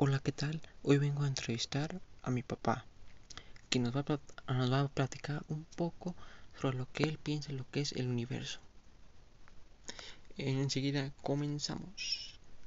Hola, ¿qué tal? Hoy vengo a entrevistar a mi papá, que nos va a, nos va a platicar un poco sobre lo que él piensa, lo que es el universo. Enseguida comenzamos.